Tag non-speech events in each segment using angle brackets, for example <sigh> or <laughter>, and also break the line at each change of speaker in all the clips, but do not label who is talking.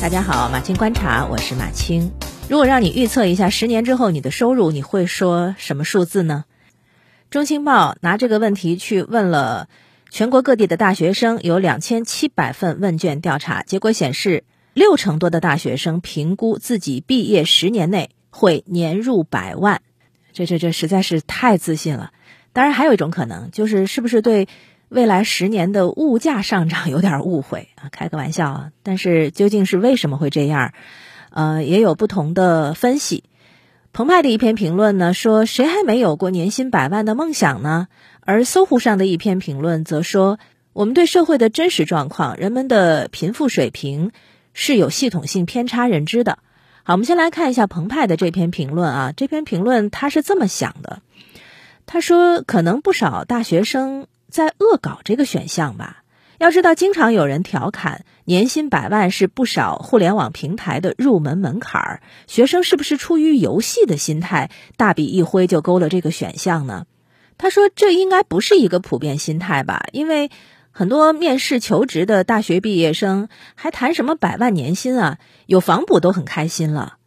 大家好，马青观察，我是马青。如果让你预测一下十年之后你的收入，你会说什么数字呢？中青报拿这个问题去问了全国各地的大学生，有两千七百份问卷调查，结果显示，六成多的大学生评估自己毕业十年内会年入百万。这这这实在是太自信了。当然，还有一种可能，就是是不是对。未来十年的物价上涨有点误会 <laughs> 啊，开个玩笑啊。但是究竟是为什么会这样？呃，也有不同的分析。澎湃的一篇评论呢说，谁还没有过年薪百万的梦想呢？而搜狐上的一篇评论则说，我们对社会的真实状况、人们的贫富水平是有系统性偏差认知的。好，我们先来看一下澎湃的这篇评论啊。这篇评论他是这么想的，他说，可能不少大学生。在恶搞这个选项吧。要知道，经常有人调侃年薪百万是不少互联网平台的入门门槛儿。学生是不是出于游戏的心态，大笔一挥就勾了这个选项呢？他说，这应该不是一个普遍心态吧？因为很多面试求职的大学毕业生还谈什么百万年薪啊？有房补都很开心了。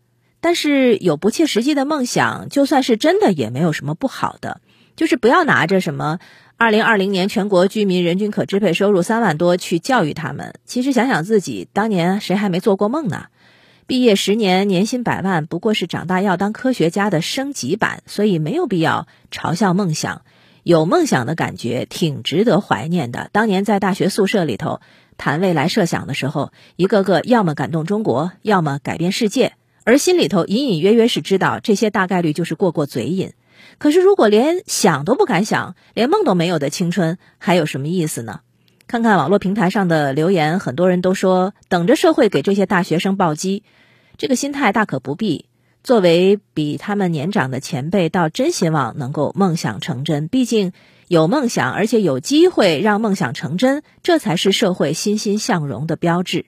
但是有不切实际的梦想，就算是真的，也没有什么不好的。就是不要拿着什么。二零二零年全国居民人均可支配收入三万多去教育他们，其实想想自己当年谁还没做过梦呢？毕业十年年薪百万不过是长大要当科学家的升级版，所以没有必要嘲笑梦想。有梦想的感觉挺值得怀念的。当年在大学宿舍里头谈未来设想的时候，一个个要么感动中国，要么改变世界，而心里头隐隐约约是知道这些大概率就是过过嘴瘾。可是，如果连想都不敢想，连梦都没有的青春，还有什么意思呢？看看网络平台上的留言，很多人都说等着社会给这些大学生暴击，这个心态大可不必。作为比他们年长的前辈，倒真希望能够梦想成真。毕竟有梦想，而且有机会让梦想成真，这才是社会欣欣向荣的标志。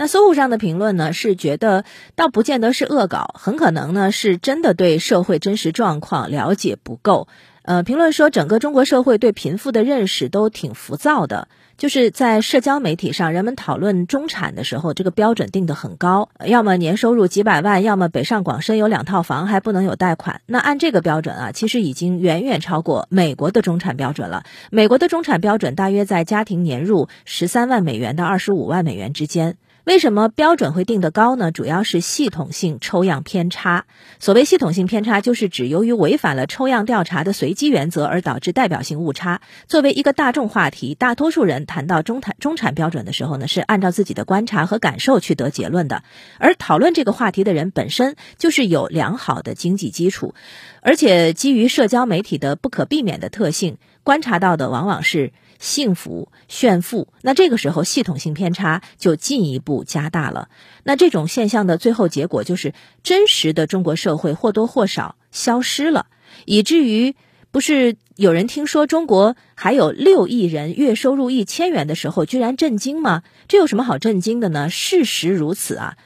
那搜狐上的评论呢，是觉得倒不见得是恶搞，很可能呢是真的对社会真实状况了解不够。呃，评论说整个中国社会对贫富的认识都挺浮躁的，就是在社交媒体上，人们讨论中产的时候，这个标准定得很高，要么年收入几百万，要么北上广深有两套房还不能有贷款。那按这个标准啊，其实已经远远超过美国的中产标准了。美国的中产标准大约在家庭年入十三万美元到二十五万美元之间。为什么标准会定得高呢？主要是系统性抽样偏差。所谓系统性偏差，就是指由于违反了抽样调查的随机原则而导致代表性误差。作为一个大众话题，大多数人谈到中产中产标准的时候呢，是按照自己的观察和感受去得结论的。而讨论这个话题的人本身就是有良好的经济基础，而且基于社交媒体的不可避免的特性，观察到的往往是。幸福炫富，那这个时候系统性偏差就进一步加大了。那这种现象的最后结果就是，真实的中国社会或多或少消失了，以至于不是有人听说中国还有六亿人月收入一千元的时候，居然震惊吗？这有什么好震惊的呢？事实如此啊。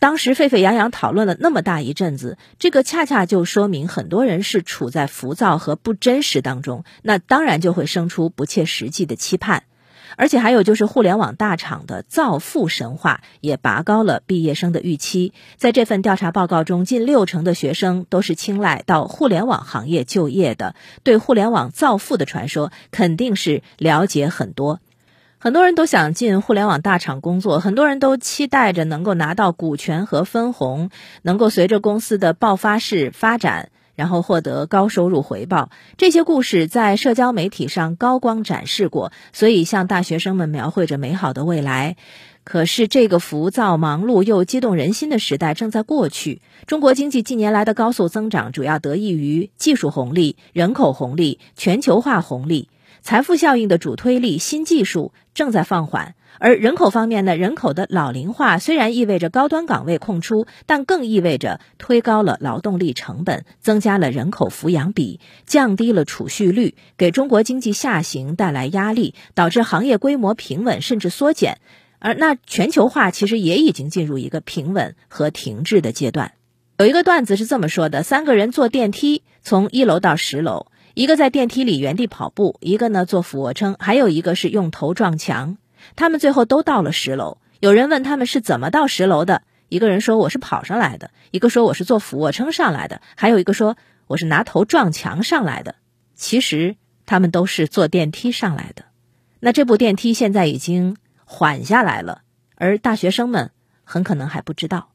当时沸沸扬扬讨论了那么大一阵子，这个恰恰就说明很多人是处在浮躁和不真实当中，那当然就会生出不切实际的期盼，而且还有就是互联网大厂的造富神话也拔高了毕业生的预期。在这份调查报告中，近六成的学生都是青睐到互联网行业就业的，对互联网造富的传说肯定是了解很多。很多人都想进互联网大厂工作，很多人都期待着能够拿到股权和分红，能够随着公司的爆发式发展，然后获得高收入回报。这些故事在社交媒体上高光展示过，所以向大学生们描绘着美好的未来。可是，这个浮躁、忙碌又激动人心的时代正在过去。中国经济近年来的高速增长，主要得益于技术红利、人口红利、全球化红利。财富效应的主推力，新技术正在放缓，而人口方面呢？人口的老龄化虽然意味着高端岗位空出，但更意味着推高了劳动力成本，增加了人口抚养比，降低了储蓄率，给中国经济下行带来压力，导致行业规模平稳甚至缩减。而那全球化其实也已经进入一个平稳和停滞的阶段。有一个段子是这么说的：三个人坐电梯从一楼到十楼。一个在电梯里原地跑步，一个呢做俯卧撑，还有一个是用头撞墙。他们最后都到了十楼，有人问他们是怎么到十楼的，一个人说我是跑上来的，一个说我是做俯卧撑上来的，还有一个说我是拿头撞墙上来的。其实他们都是坐电梯上来的。那这部电梯现在已经缓下来了，而大学生们很可能还不知道。